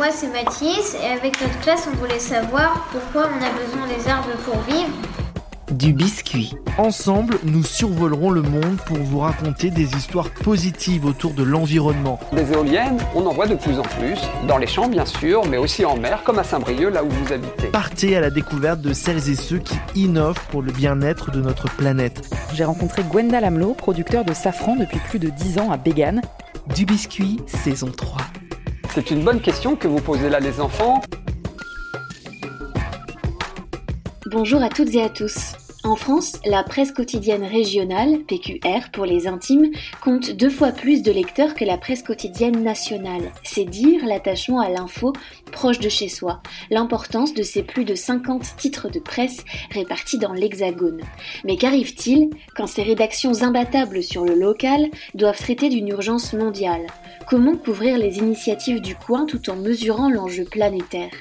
moi c'est Mathis et avec notre classe on voulait savoir pourquoi on a besoin des arbres pour vivre. Du biscuit. Ensemble, nous survolerons le monde pour vous raconter des histoires positives autour de l'environnement. Des éoliennes, on en voit de plus en plus, dans les champs bien sûr, mais aussi en mer, comme à Saint-Brieuc, là où vous habitez. Partez à la découverte de celles et ceux qui innovent pour le bien-être de notre planète. J'ai rencontré Gwenda Lamelot, producteur de safran depuis plus de 10 ans à Bégane. Du biscuit, saison 3. C'est une bonne question que vous posez là les enfants. Bonjour à toutes et à tous. En France, la presse quotidienne régionale, PQR pour les intimes, compte deux fois plus de lecteurs que la presse quotidienne nationale. C'est dire l'attachement à l'info proche de chez soi, l'importance de ces plus de 50 titres de presse répartis dans l'Hexagone. Mais qu'arrive-t-il quand ces rédactions imbattables sur le local doivent traiter d'une urgence mondiale? Comment couvrir les initiatives du coin tout en mesurant l'enjeu planétaire?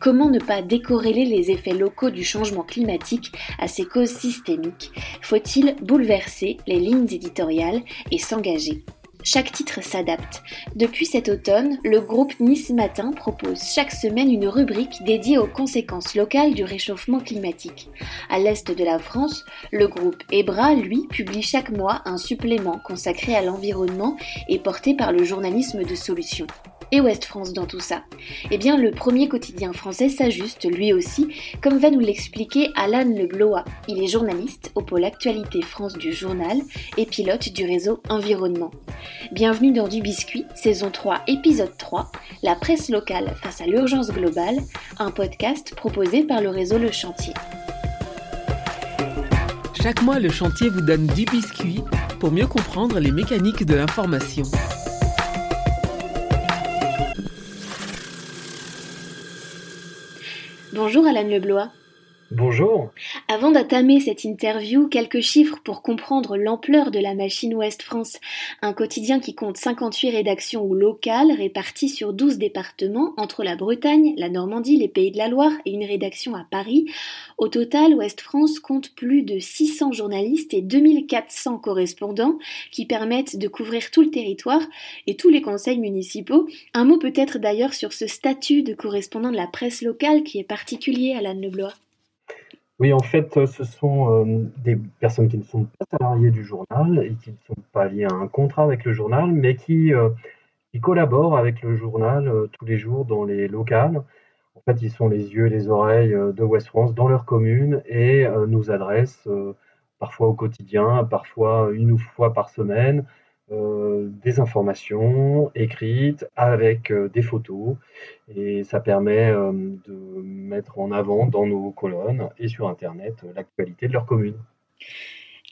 Comment ne pas décorréler les effets locaux du changement climatique à ses causes systémiques? Faut-il bouleverser les lignes éditoriales et s'engager? Chaque titre s'adapte. Depuis cet automne, le groupe Nice Matin propose chaque semaine une rubrique dédiée aux conséquences locales du réchauffement climatique. À l'est de la France, le groupe Ebra, lui, publie chaque mois un supplément consacré à l'environnement et porté par le journalisme de solutions et Ouest France dans tout ça Eh bien, le premier quotidien français s'ajuste lui aussi, comme va nous l'expliquer Alan Leblois. Il est journaliste au pôle Actualité France du journal et pilote du réseau Environnement. Bienvenue dans Du Biscuit, saison 3, épisode 3, La presse locale face à l'urgence globale, un podcast proposé par le réseau Le Chantier. Chaque mois, le chantier vous donne du biscuit pour mieux comprendre les mécaniques de l'information. Bonjour Alan Leblois. Bonjour. Avant d'attamer cette interview, quelques chiffres pour comprendre l'ampleur de la machine Ouest France, un quotidien qui compte 58 rédactions ou locales réparties sur 12 départements entre la Bretagne, la Normandie, les Pays de la Loire et une rédaction à Paris. Au total, Ouest France compte plus de 600 journalistes et 2400 correspondants qui permettent de couvrir tout le territoire et tous les conseils municipaux. Un mot peut-être d'ailleurs sur ce statut de correspondant de la presse locale qui est particulier à l'Anne Leblois. Oui, en fait, euh, ce sont euh, des personnes qui ne sont pas salariées du journal et qui ne sont pas liées à un contrat avec le journal, mais qui, euh, collaborent avec le journal tous les jours dans les locales. En fait, ils sont les yeux et les oreilles de West France dans leur commune et nous adressent parfois au quotidien, parfois une fois par semaine, des informations écrites avec euh, des photos et ça permet euh, de mettre en avant dans nos colonnes et sur Internet l'actualité de leur commune.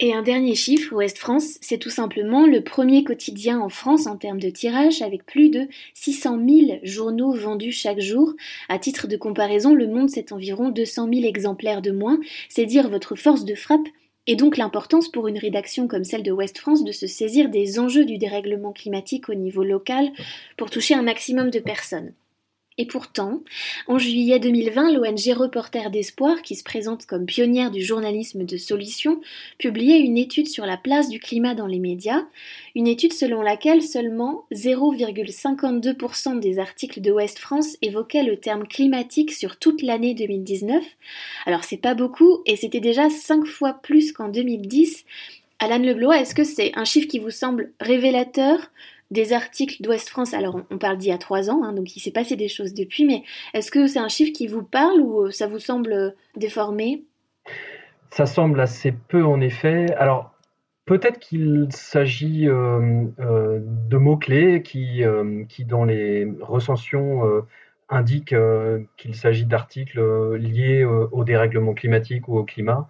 Et un dernier chiffre, Ouest France, c'est tout simplement le premier quotidien en France en termes de tirage avec plus de 600 000 journaux vendus chaque jour. À titre de comparaison, Le Monde, c'est environ 200 000 exemplaires de moins. C'est dire votre force de frappe et donc l'importance pour une rédaction comme celle de West France de se saisir des enjeux du dérèglement climatique au niveau local pour toucher un maximum de personnes. Et pourtant, en juillet 2020, l'ONG Reporter d'Espoir, qui se présente comme pionnière du journalisme de solutions, publiait une étude sur la place du climat dans les médias, une étude selon laquelle seulement 0,52% des articles de Ouest France évoquaient le terme climatique sur toute l'année 2019. Alors c'est pas beaucoup, et c'était déjà 5 fois plus qu'en 2010. Alan Leblois, est-ce que c'est un chiffre qui vous semble révélateur? Des articles d'Ouest France, alors on parle d'il y a trois ans, hein, donc il s'est passé des choses depuis, mais est-ce que c'est un chiffre qui vous parle ou euh, ça vous semble euh, déformé? Ça semble assez peu en effet. Alors peut-être qu'il s'agit euh, de mots-clés qui, qui, dans les recensions, indiquent qu'il s'agit d'articles liés au dérèglement climatique ou au climat.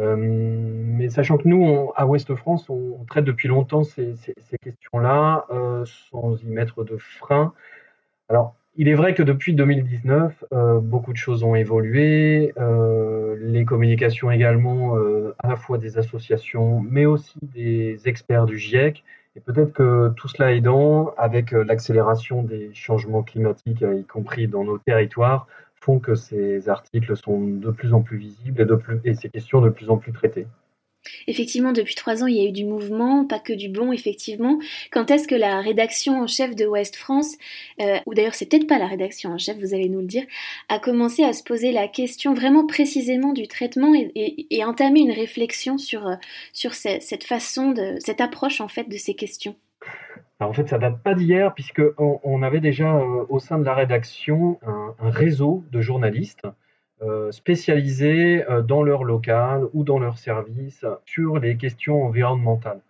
Euh, mais sachant que nous, à Ouest France, on, traite depuis longtemps ces, questions-là euh, sans y mettre de frein. Alors, il est vrai que depuis 2019, euh, beaucoup de choses ont évolué. les communications également, à la fois des associations, mais aussi des experts du GIEC. Et peut-être que tout cela aidant, avec l'accélération des changements climatiques, y compris dans nos territoires, que ces articles sont de plus en plus visibles et, de plus, et ces questions de plus en plus traitées. Effectivement, depuis trois ans, il y a eu du mouvement, pas que du bon, effectivement. Quand est-ce que la rédaction en chef de Ouest France, euh, ou d'ailleurs c'est peut-être pas la rédaction en chef, vous allez nous le dire, a commencé à se poser la question vraiment précisément du traitement et, entamer une réflexion sur, euh, sur cette façon, cette approche en fait de ces questions? En fait, ça date pas d'hier, puisque on, avait déjà euh, au sein de la rédaction un réseau de journalistes euh, spécialisés euh, dans leur local ou dans leur service sur les questions environnementales.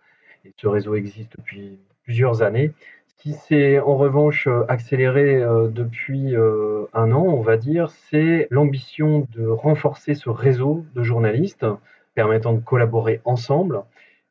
Et ce réseau existe depuis plusieurs années. Ce qui s'est en revanche accéléré depuis un an, on va dire, c'est l'ambition de renforcer ce réseau de journalistes permettant de collaborer ensemble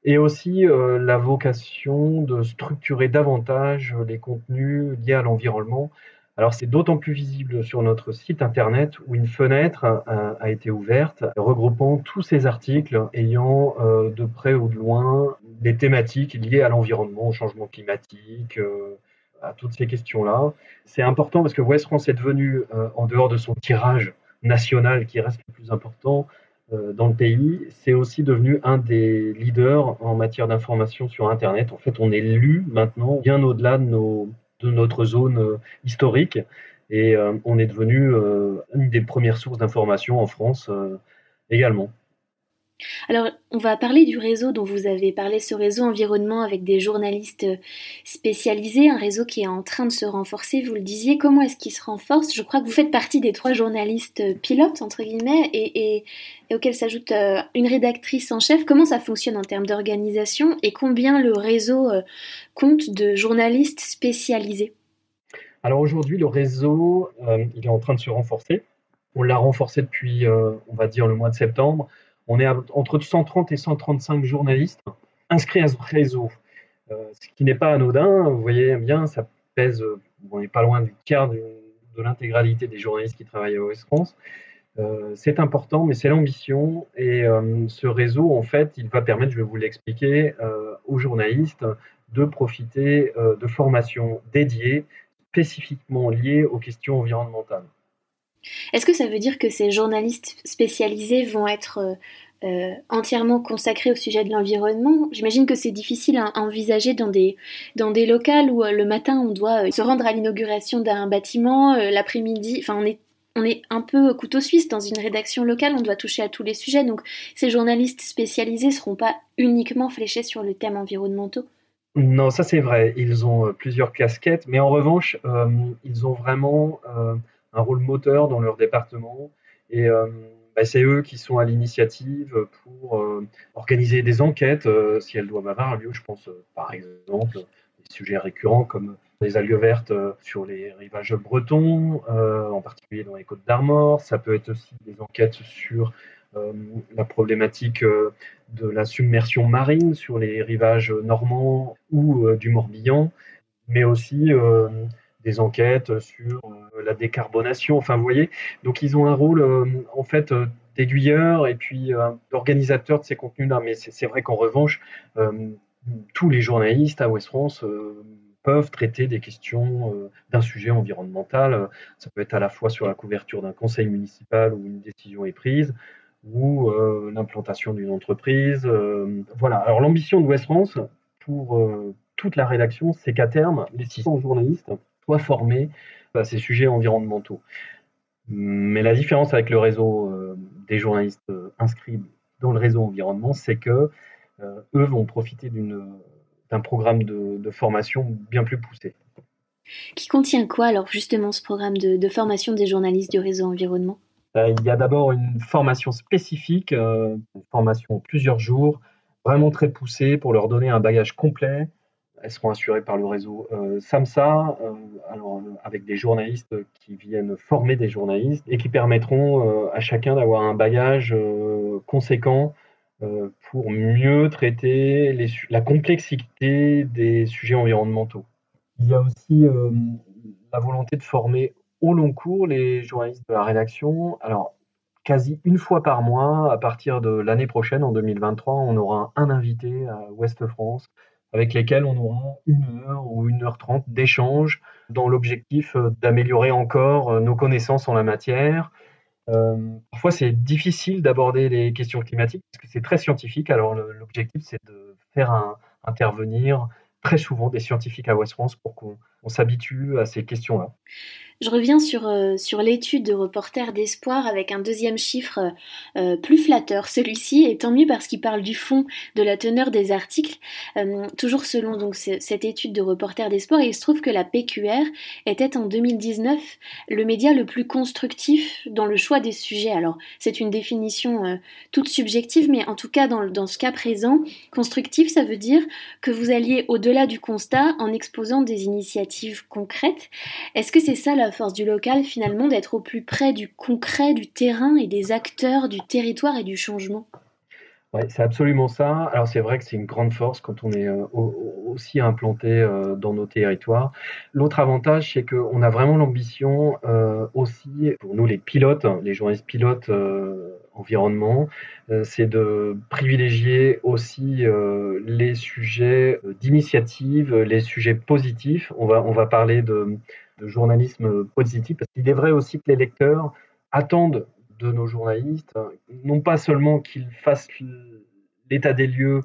et aussi la vocation de structurer davantage les contenus liés à l'environnement alors c'est d'autant plus visible sur notre site internet où une fenêtre a, été ouverte regroupant tous ces articles ayant euh, de près ou de loin des thématiques liées à l'environnement, au changement climatique, euh, à toutes ces questions-là. C'est important parce que West France est devenu, euh, en dehors de son tirage national qui reste le plus important, dans le pays, c'est aussi devenu un des leaders en matière d'information sur Internet. En fait, on est lu maintenant bien au-delà de de notre zone euh, historique. Et euh, on est devenu euh, une des premières sources d'information en France également. Alors, on va parler du réseau dont vous avez parlé, ce réseau environnement avec des journalistes spécialisés, un réseau qui est en train de se renforcer, vous le disiez. Comment est-ce qu'il se renforce? Je crois que vous faites partie des trois journalistes pilotes, entre guillemets, et, auxquels s'ajoute euh, une rédactrice en chef. Comment ça fonctionne en termes d'organisation et combien le réseau euh, compte de journalistes spécialisés? Alors aujourd'hui, le réseau, euh, il est en train de se renforcer. On l'a renforcé depuis, on va dire, le mois de septembre. On est entre 130 et 135 journalistes inscrits à ce réseau, euh, ce qui n'est pas anodin. Vous voyez bien, ça pèse, on n'est pas loin du quart de, l'intégralité des journalistes qui travaillent à OS France. Euh, c'est important, mais c'est l'ambition. Et euh, ce réseau, en fait, il va permettre, je vais vous l'expliquer, aux journalistes de profiter de formations dédiées, spécifiquement liées aux questions environnementales. Est-ce que ça veut dire que ces journalistes spécialisés vont être euh, euh, entièrement consacrés au sujet de l'environnement? J'imagine que c'est difficile à, envisager dans des, dans des locales où euh, le matin on doit se rendre à l'inauguration d'un bâtiment, l'après-midi, enfin on est on est un peu couteau suisse dans une rédaction locale, on doit toucher à tous les sujets, donc ces journalistes spécialisés ne seront pas uniquement fléchés sur le thème environnementaux? Non, ça c'est vrai, ils ont plusieurs casquettes, mais en revanche, ils ont vraiment un rôle moteur dans leur département. Et euh, bah, c'est eux qui sont à l'initiative pour euh, organiser des enquêtes, euh, si elles doivent avoir lieu. Je pense par exemple des sujets récurrents comme les algues vertes sur les rivages bretons, en particulier dans les côtes d'Armor. Ça peut être aussi des enquêtes sur la problématique de la submersion marine sur les rivages normands ou du Morbihan, mais aussi des enquêtes sur euh, la décarbonation. Enfin, vous voyez, donc ils ont un rôle euh, en fait euh, d'aiguilleur et puis d'organisateur de ces contenus-là. Mais c'est vrai qu'en revanche, tous les journalistes à West France peuvent traiter des questions d'un sujet environnemental. Ça peut être à la fois sur la couverture d'un conseil municipal où une décision est prise ou l'implantation d'une entreprise. voilà. Alors l'ambition de West France pour toute la rédaction, c'est qu'à terme, les 600 journalistes soit formés à ces sujets environnementaux. Mais la différence avec le réseau euh, des journalistes euh, inscrits dans le réseau environnement, c'est que euh, eux vont profiter d'un programme de, formation bien plus poussé. Qui contient quoi alors justement ce programme de, formation des journalistes du réseau environnement? Il y a d'abord une formation spécifique, une formation plusieurs jours, vraiment très poussée pour leur donner un bagage complet elles seront assurées par le réseau euh, SAMSA, euh, alors, euh, avec des journalistes qui viennent former des journalistes et qui permettront à chacun d'avoir un bagage conséquent pour mieux traiter les, la complexité des sujets environnementaux. Il y a aussi la volonté de former au long cours les journalistes de la rédaction. Alors, quasi une fois par mois, à partir de l'année prochaine, en 2023, on aura un invité à Ouest France avec lesquels on aura une heure ou une heure trente d'échange dans l'objectif euh, d'améliorer encore euh, nos connaissances en la matière parfois, c'est difficile d'aborder les questions climatiques parce que c'est très scientifique. Alors, l'objectif, c'est de faire intervenir très souvent des scientifiques à West France pour qu'on s'habitue à ces questions-là. Je reviens sur, euh, sur l'étude de Reporter d'Espoir avec un deuxième chiffre euh, plus flatteur, celui-ci, et tant mieux parce qu'il parle du fond de la teneur des articles. Euh, toujours selon donc cette étude de Reporter d'Espoir, il se trouve que la PQR était en 2019 le média le plus constructif dans le choix des sujets. Alors c'est une définition toute subjective, mais en tout cas dans, dans ce cas présent, constructif, ça veut dire que vous alliez au-delà du constat en exposant des initiatives concrètes. Est-ce que c'est ça la force du local finalement d'être au plus près du concret, du terrain et des acteurs du territoire et du changement? Oui, c'est absolument ça. Alors c'est vrai que c'est une grande force quand on est euh, aussi implanté euh, dans nos territoires. L'autre avantage, c'est qu'on a vraiment l'ambition euh, aussi, pour nous les pilotes, les journalistes pilotes environnement, c'est de privilégier aussi les sujets d'initiative, les sujets positifs. On va, on va parler de de journalisme positif, parce qu'il est vrai aussi que les lecteurs attendent de nos journalistes, non pas seulement qu'ils fassent l'état des lieux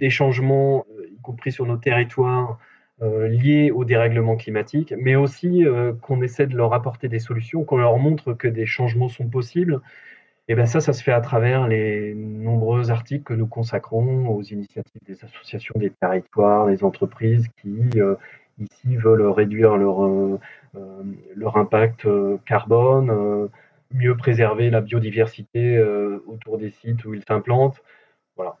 des changements, euh, y compris sur nos territoires, euh, liés au dérèglement climatique, mais aussi euh, qu'on essaie de leur apporter des solutions, qu'on leur montre que des changements sont possibles. Et bien ça, ça se fait à travers les nombreux articles que nous consacrons aux initiatives des associations des territoires, des entreprises qui ici veulent réduire leur, euh, euh, leur impact euh, carbone, mieux préserver la biodiversité autour des sites où ils s'implantent. Voilà.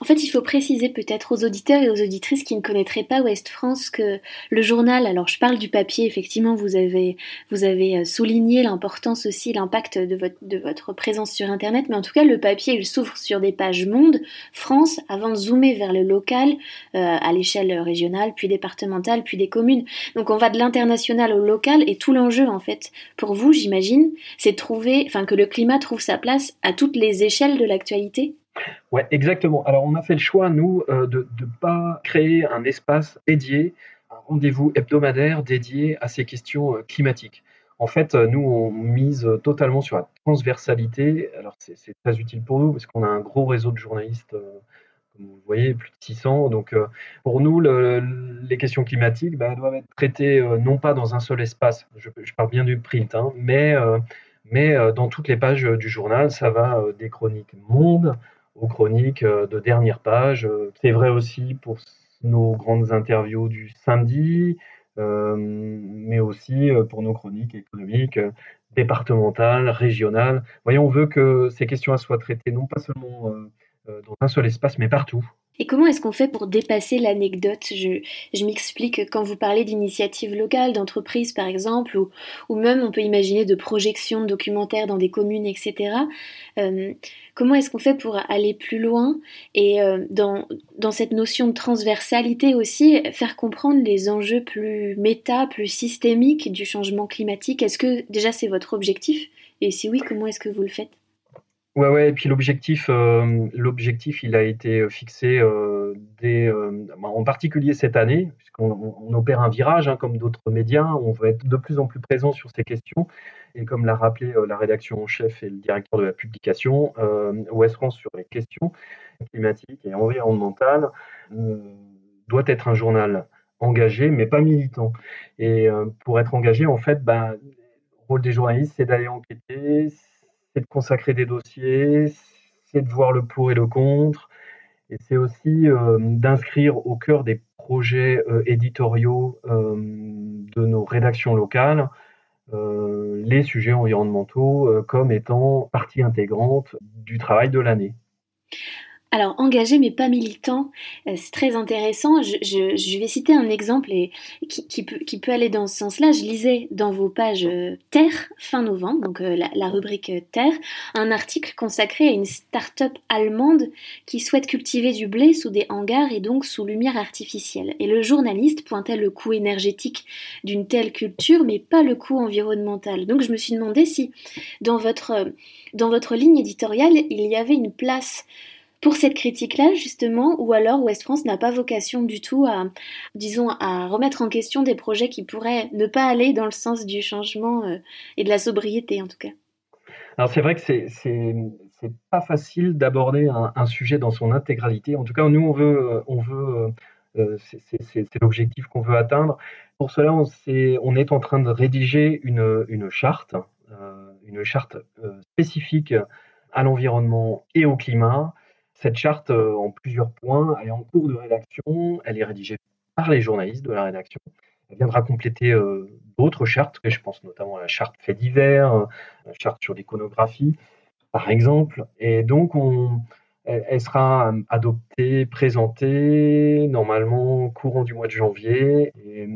En fait, il faut préciser peut-être aux auditeurs et aux auditrices qui ne connaîtraient pas Ouest France que le journal, alors je parle du papier, effectivement, vous avez, vous avez euh, souligné l'importance aussi, l'impact de votre, de votre présence sur Internet, mais en tout cas, le papier, il s'ouvre sur des pages monde, France, avant de zoomer vers le local, euh, à l'échelle régionale, puis départementale, puis des communes. Donc on va de l'international au local, et tout l'enjeu, en fait, pour vous, j'imagine, c'est de trouver, enfin, que le climat trouve sa place à toutes les échelles de l'actualité? Ouais, exactement. Alors, on a fait le choix, nous, euh, de ne pas créer un espace dédié, un rendez-vous hebdomadaire dédié à ces questions euh, climatiques. En fait, euh, nous, on mise totalement sur la transversalité. Alors, c'est très utile pour nous parce qu'on a un gros réseau de journalistes, comme vous voyez, plus de 600. Donc, pour nous, les questions climatiques bah, doivent être traitées non pas dans un seul espace, je, parle bien du print, hein, mais, mais dans toutes les pages du journal, ça va des chroniques monde, chroniques euh, de dernière page. Euh, c'est vrai aussi pour nos grandes interviews du samedi, euh, mais aussi pour nos chroniques économiques départementales, régionales. Voyons, on veut que ces questions soient traitées non pas seulement dans un seul espace, mais partout. Et comment est-ce qu'on fait pour dépasser l'anecdote? Je, je m'explique quand vous parlez d'initiatives locales, d'entreprises par exemple, ou, ou, même on peut imaginer de projections de documentaires dans des communes, etc. Euh, comment est-ce qu'on fait pour aller plus loin et euh, dans, dans cette notion de transversalité aussi, faire comprendre les enjeux plus méta, plus systémiques du changement climatique? Est-ce que déjà c'est votre objectif? Et si oui, comment est-ce que vous le faites? Ouais, ouais, et puis l'objectif, euh, l'objectif, il a été euh, fixé euh, dès, en particulier cette année, puisqu'on opère un virage, hein, comme d'autres médias, on va être de plus en plus présent sur ces questions. Et comme l'a rappelé la rédaction en chef et le directeur de la publication, Ouest France sur les questions climatiques et environnementales doit être un journal engagé, mais pas militant. Et pour être engagé, en fait, ben, le rôle des journalistes, c'est d'aller enquêter, c'est de consacrer des dossiers, c'est de voir le pour et le contre, et c'est aussi euh, d'inscrire au cœur des projets euh, éditoriaux euh, de nos rédactions locales les sujets environnementaux comme étant partie intégrante du travail de l'année. Alors, engagé mais pas militant, euh, c'est très intéressant. Je, vais citer un exemple et, qui, peut, aller dans ce sens-là. Je lisais dans vos pages euh, Terre, fin novembre, donc euh, la, rubrique Terre, un article consacré à une start-up allemande qui souhaite cultiver du blé sous des hangars et donc sous lumière artificielle. Et le journaliste pointait le coût énergétique d'une telle culture, mais pas le coût environnemental. Donc je me suis demandé si dans votre, dans votre ligne éditoriale, il y avait une place pour cette critique-là, justement, ou alors West France n'a pas vocation du tout à, disons, à remettre en question des projets qui pourraient ne pas aller dans le sens du changement euh, et de la sobriété, en tout cas Alors c'est vrai que c'est c'est pas facile d'aborder un, sujet dans son intégralité. En tout cas, nous on veut on veut c'est l'objectif qu'on veut atteindre. Pour cela, on est en train de rédiger une, une charte, une charte spécifique à l'environnement et au climat. Cette charte, en plusieurs points, est en cours de rédaction, elle est rédigée par les journalistes de la rédaction. Elle viendra compléter d'autres chartes, je pense notamment à la charte fait divers, la charte sur l'iconographie, par exemple. Et donc, on, elle, sera adoptée, présentée normalement courant du mois de janvier.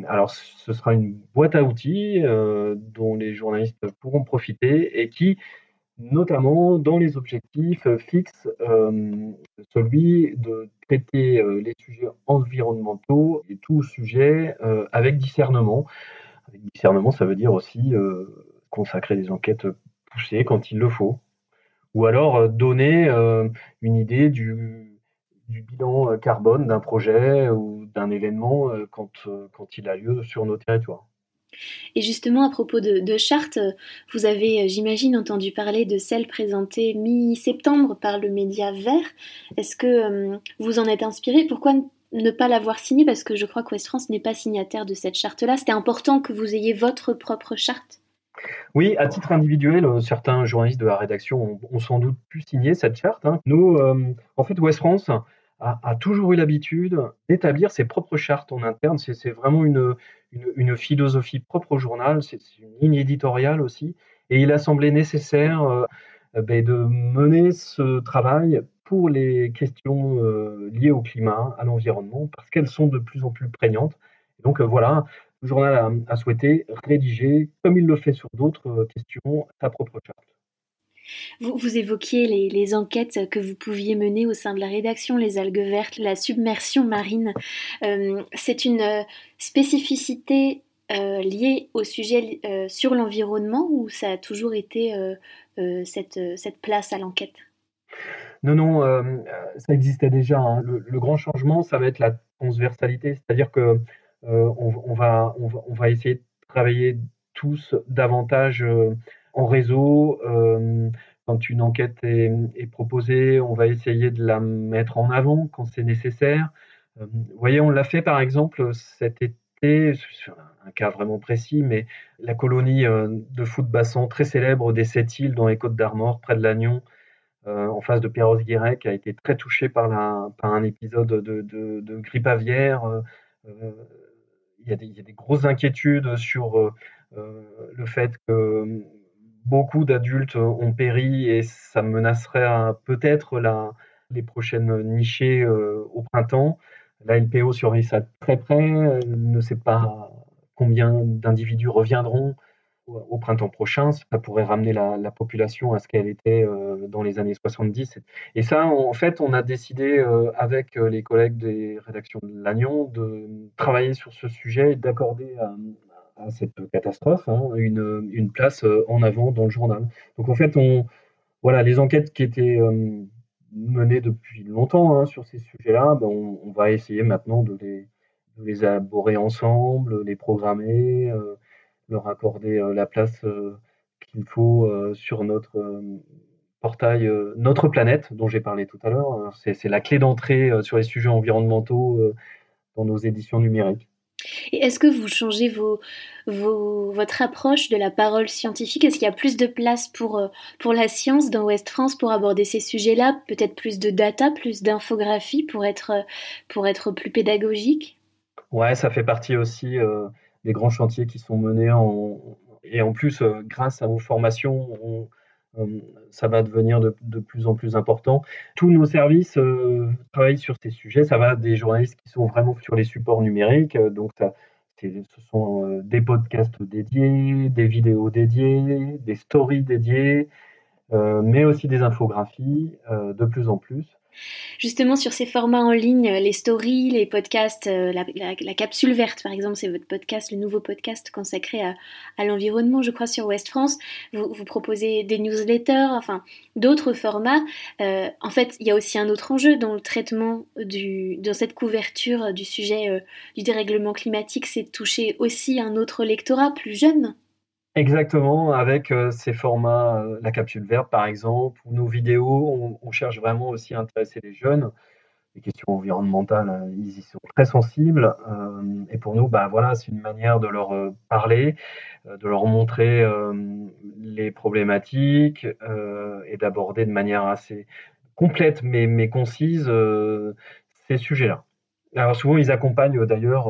alors, ce sera une boîte à outils dont les journalistes pourront profiter et qui notamment dans les objectifs fixe celui de traiter les sujets environnementaux et tout sujet avec discernement. Avec discernement, ça veut dire aussi consacrer des enquêtes poussées quand il le faut, ou alors donner une idée du, bilan carbone d'un projet ou d'un événement quand il a lieu sur nos territoires. Et justement, à propos de, de chartes, vous avez, j'imagine, entendu parler de celle présentée mi-septembre par le média Vert. Est-ce que vous en êtes inspiré? Pourquoi ne pas l'avoir signée? Parce que je crois qu'Ouest France n'est pas signataire de cette charte-là. C'était important que vous ayez votre propre charte oui, à titre individuel, euh, certains journalistes de la rédaction ont, sans doute pu signer cette charte. Hein. Nous, euh, en fait, Ouest France a, toujours eu l'habitude d'établir ses propres chartes en interne. C'est vraiment une, philosophie propre au journal, c'est une ligne éditoriale aussi. Et il a semblé nécessaire euh, ben, de mener ce travail pour les questions liées au climat, à l'environnement, parce qu'elles sont de plus en plus prégnantes. donc voilà, le journal a, souhaité rédiger, comme il le fait sur d'autres questions, sa propre charte. Vous, évoquiez les, enquêtes que vous pouviez mener au sein de la rédaction, les algues vertes, la submersion marine. Euh, c'est une euh, spécificité euh, liée au sujet sur l'environnement ou ça a toujours été cette, cette, place à l'enquête? Non, non, ça existait déjà. Hein. Le, grand changement, ça va être la transversalité, c'est-à-dire que on, va, on, va, on va essayer de travailler tous davantage en réseau. Euh, quand une enquête est, proposée, on va essayer de la mettre en avant quand c'est nécessaire. Euh, vous voyez, on l'a fait par exemple cet été, un cas vraiment précis, mais la colonie euh, de foot bassin très célèbre des Sept Îles dans les Côtes d'Armor, près de Lannion, en face de Perros-Guirec, a été très touché par, un épisode de, grippe aviaire. il, y a des, grosses inquiétudes sur le fait que beaucoup d'adultes ont péri et ça menacerait peut-être les prochaines nichées euh, au printemps. La LPO surveille ça très près, ne sait pas combien d'individus reviendront au printemps prochain. Ça pourrait ramener la, population à ce qu'elle était euh, dans les années 70. Et ça, en fait, on a décidé euh, avec les collègues des rédactions de Lannion de travailler sur ce sujet et d'accorder à cette catastrophe hein, une, une, place euh, en avant dans le journal. Donc en fait, on, voilà, les enquêtes qui étaient euh, menées depuis longtemps hein, sur ces sujets-là, ben on, va essayer maintenant de les, de les aborder ensemble, les programmer, euh, leur accorder la place qu'il faut sur notre portail Notre Planète, dont j'ai parlé tout à l'heure. C'est la clé d'entrée sur les sujets environnementaux dans nos éditions numériques. Et est-ce que vous changez votre approche de la parole scientifique? Est-ce qu'il y a plus de place pour, euh, pour la science dans Ouest France pour aborder ces sujets-là? Peut-être plus de data, plus d'infographie pour être, euh, plus pédagogique? Ouais, ça fait partie aussi euh, des grands chantiers qui sont menés en, et en plus, grâce à vos formations, on, ça va devenir de, plus en plus important. Tous nos services euh, travaillent sur ces sujets. Ça va des journalistes qui sont vraiment sur les supports numériques. Euh, donc, ça, ce sont euh, des podcasts dédiés, des vidéos dédiées, des stories dédiées, mais aussi des infographies de plus en plus. Justement, sur ces formats en ligne, les stories, les podcasts, euh, la, capsule verte, par exemple, c'est votre podcast, le nouveau podcast consacré à, l'environnement, je crois, sur Ouest France. Vous, proposez des newsletters, enfin, d'autres formats. Euh, en fait, il y a aussi un autre enjeu dans le traitement, dans cette couverture du sujet euh, du dérèglement climatique, c'est de toucher aussi un autre lectorat plus jeune. Exactement, avec ces formats, la capsule verte par exemple, ou nos vidéos, on, cherche vraiment aussi à intéresser les jeunes. Les questions environnementales, ils y sont très sensibles. et pour nous, bah, voilà, c'est une manière de leur parler, de leur montrer les problématiques et d'aborder de manière assez complète mais, mais concise ces sujets-là. Alors souvent, ils accompagnent d'ailleurs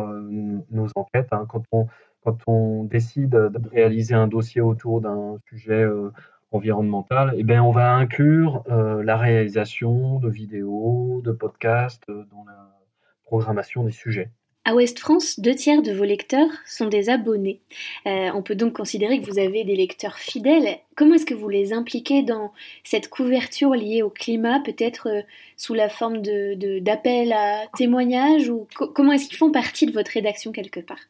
nos enquêtes. Hein, quand on quand on décide de réaliser un dossier autour d'un sujet euh, environnemental, eh bien, on va inclure euh, la réalisation de vidéos, de podcasts euh, dans la programmation des sujets. À Ouest France, deux tiers de vos lecteurs sont des abonnés. on peut donc considérer que vous avez des lecteurs fidèles. Comment est-ce que vous les impliquez dans cette couverture liée au climat, peut-être sous la forme d'appels de, à témoignages ou comment est-ce qu'ils font partie de votre rédaction quelque part?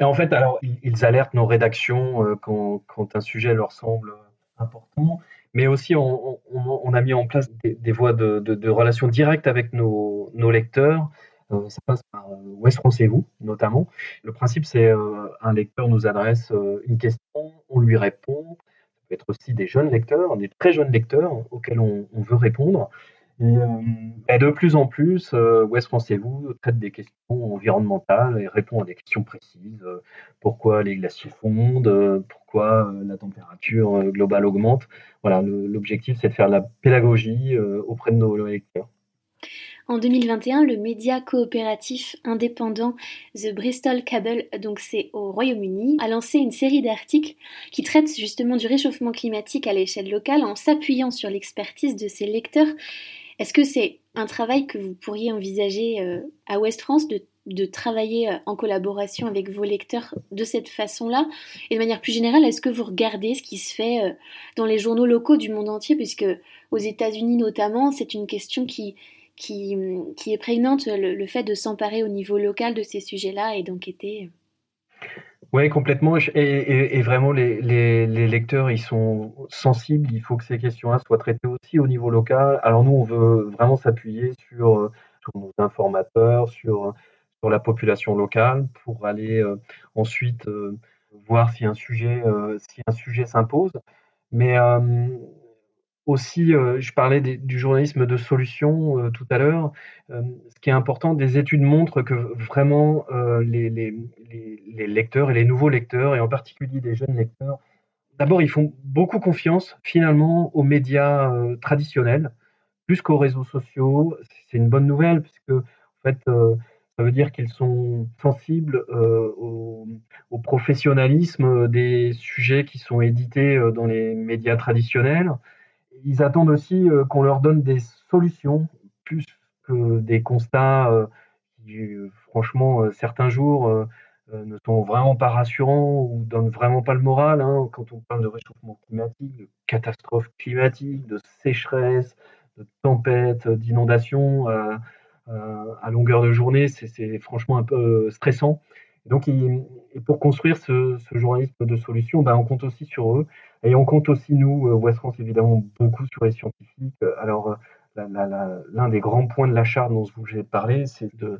Et en fait, alors, ils alertent nos rédactions euh, quand, un sujet leur semble important, mais aussi on, a mis en place des, voies de, de, relation directe avec nos, lecteurs. Euh, ça passe par euh, West France et vous, notamment. Le principe, c'est un lecteur nous adresse une question, on lui répond. Ça peut être aussi des jeunes lecteurs, des très jeunes lecteurs auxquels on veut répondre. Euh, et, de plus en plus, euh, West France et vous traite des questions environnementales et répond à des questions précises. Euh, pourquoi les glaciers fondent Pourquoi la température globale augmente Voilà, l'objectif, c'est de faire de la pédagogie auprès de nos lecteurs. En 2021, le média coopératif indépendant The Bristol Cable, donc c'est au Royaume-Uni, a lancé une série d'articles qui traitent justement du réchauffement climatique à l'échelle locale en s'appuyant sur l'expertise de ses lecteurs est-ce que c'est un travail que vous pourriez envisager euh, à Ouest France de, travailler euh, en collaboration avec vos lecteurs de cette façon-là? Et de manière plus générale, est-ce que vous regardez ce qui se fait euh, dans les journaux locaux du monde entier? Puisque aux États-Unis notamment, c'est une question qui, qui, qui est prégnante, le, fait de s'emparer au niveau local de ces sujets-là et d'enquêter. Oui, complètement. Et, vraiment, les, lecteurs, ils sont sensibles. Il faut que ces questions-là soient traitées aussi au niveau local. Alors nous, on veut vraiment s'appuyer sur, euh, nos informateurs, sur, sur la population locale pour aller euh, ensuite euh, voir si un sujet, si un sujet s'impose. Mais aussi, euh, je parlais du journalisme de solution euh, tout à l'heure. Euh, ce qui est important, des études montrent que vraiment les, lecteurs et les nouveaux lecteurs, et en particulier des jeunes lecteurs, d'abord, ils font beaucoup confiance finalement aux médias traditionnels, plus qu'aux réseaux sociaux. C'est une bonne nouvelle, puisque en fait, ça veut dire qu'ils sont sensibles au, professionnalisme des sujets qui sont édités dans les médias traditionnels ils attendent aussi euh, qu'on leur donne des solutions plus que des constats euh, qui, franchement, euh, certains jours ne sont vraiment pas rassurants ou donnent vraiment pas le moral. Hein. quand on parle de réchauffement climatique, de catastrophes climatiques, de sécheresse, de tempêtes, d'inondations à longueur de journée, c'est franchement un peu stressant. Donc, pour construire ce, journalisme de solution, ben, on compte aussi sur eux. Et on compte aussi, nous, euh, West France, évidemment, beaucoup sur les scientifiques. Alors, euh, l'un des grands points de la charte dont je vous ai parlé, c'est de,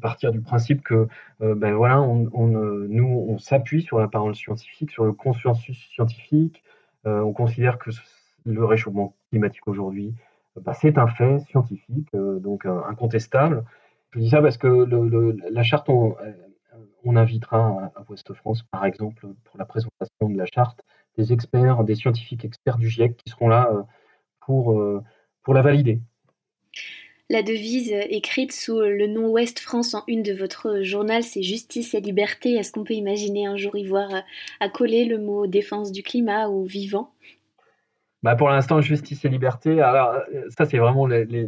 partir du principe que, euh, ben voilà, on, nous, on s'appuie sur la parole scientifique, sur le consensus scientifique. on considère que le réchauffement climatique aujourd'hui, bah, c'est un fait scientifique, donc incontestable. Je dis ça parce que la charte, on, on invitera à Ouest France, par exemple, pour la présentation de la charte, des experts, des scientifiques experts du GIEC qui seront là euh, pour, euh, pour la valider. La devise écrite sous le nom Ouest France en une de votre journal, c'est Justice et Liberté. Est-ce qu'on peut imaginer un jour y voir euh, accoler le mot défense du climat ou vivant? Bah Pour l'instant, Justice et Liberté, alors ça c'est vraiment les, les,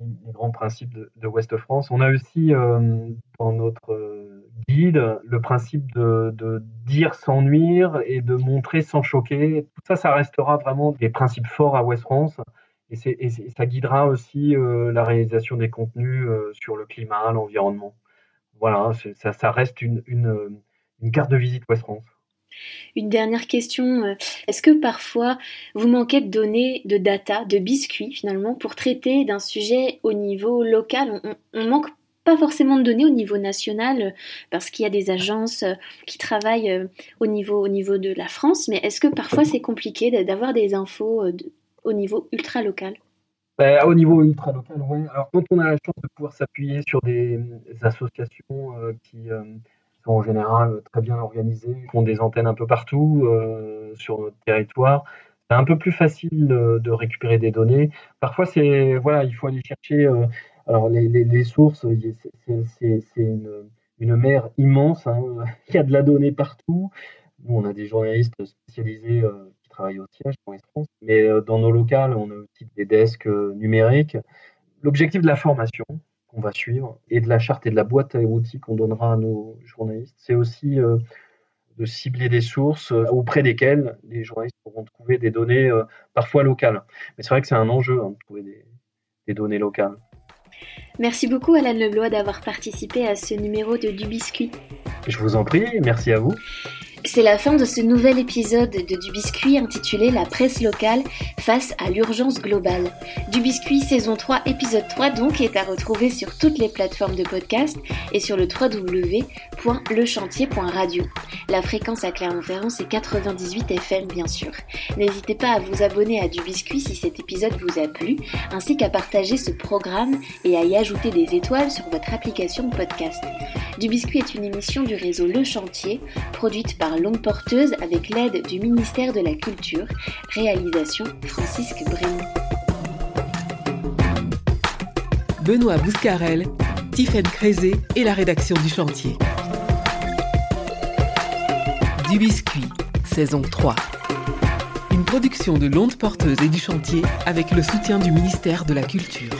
grands principes de, Ouest France. On a aussi dans notre guide, le principe de, dire sans nuire et de montrer sans choquer. Tout ça, ça restera vraiment des principes forts à West France. Et, ça guidera aussi euh, la réalisation des contenus euh, sur le climat, l'environnement. Voilà, ça, ça, reste une, une, carte de visite West France. Une dernière question. Euh, est-ce que parfois vous manquez de données, de data, de biscuits finalement pour traiter d'un sujet au niveau local? On, on manque pas forcément de données au niveau national, parce qu'il y a des agences qui travaillent au niveau, au niveau de la France, mais est-ce que parfois c'est compliqué d'avoir des infos au niveau ultra local ben, au niveau ultra local, oui. Alors, quand on a la chance de pouvoir s'appuyer sur des, associations qui, en général très bien organisées, qui ont des antennes un peu partout euh, sur notre territoire. C'est un peu plus facile de récupérer des données. Parfois, c'est voilà, il faut aller chercher. Euh, alors les, les, sources, c'est une, une, mer immense. Hein. Il y a de la donnée partout. Nous, on a des journalistes spécialisés euh, qui travaillent au siège pour France, mais dans nos locales, on a aussi des desks numériques. L'objectif de la formation, qu'on va suivre et de la charte et de la boîte à outils qu'on donnera à nos journalistes. C'est aussi euh, de cibler des sources euh, auprès desquelles les journalistes pourront trouver des données euh, parfois locales. Mais c'est vrai que c'est un enjeu hein, de trouver des, données locales. Merci beaucoup Alain Leblois d'avoir participé à ce numéro de Du Biscuit. Je vous en prie, merci à vous. C'est la fin de ce nouvel épisode de Du Biscuit intitulé La presse locale face à l'urgence globale. Du Biscuit saison 3 épisode 3 donc est à retrouver sur toutes les plateformes de podcast et sur le www.lechantier.radio. La fréquence à Clermont-Ferrand c'est 98 FM bien sûr. N'hésitez pas à vous abonner à Du Biscuit si cet épisode vous a plu, ainsi qu'à partager ce programme et à y ajouter des étoiles sur votre application de podcast. Du Biscuit est une émission du réseau Le Chantier, produite par Longue Porteuse avec l'aide du ministère de la Culture. Réalisation Francisque Brémy. Benoît Bouscarel, Tiffaine Crézé et la rédaction du chantier. Du Biscuit, saison 3. Une production de l'onde porteuse et du chantier avec le soutien du ministère de la Culture.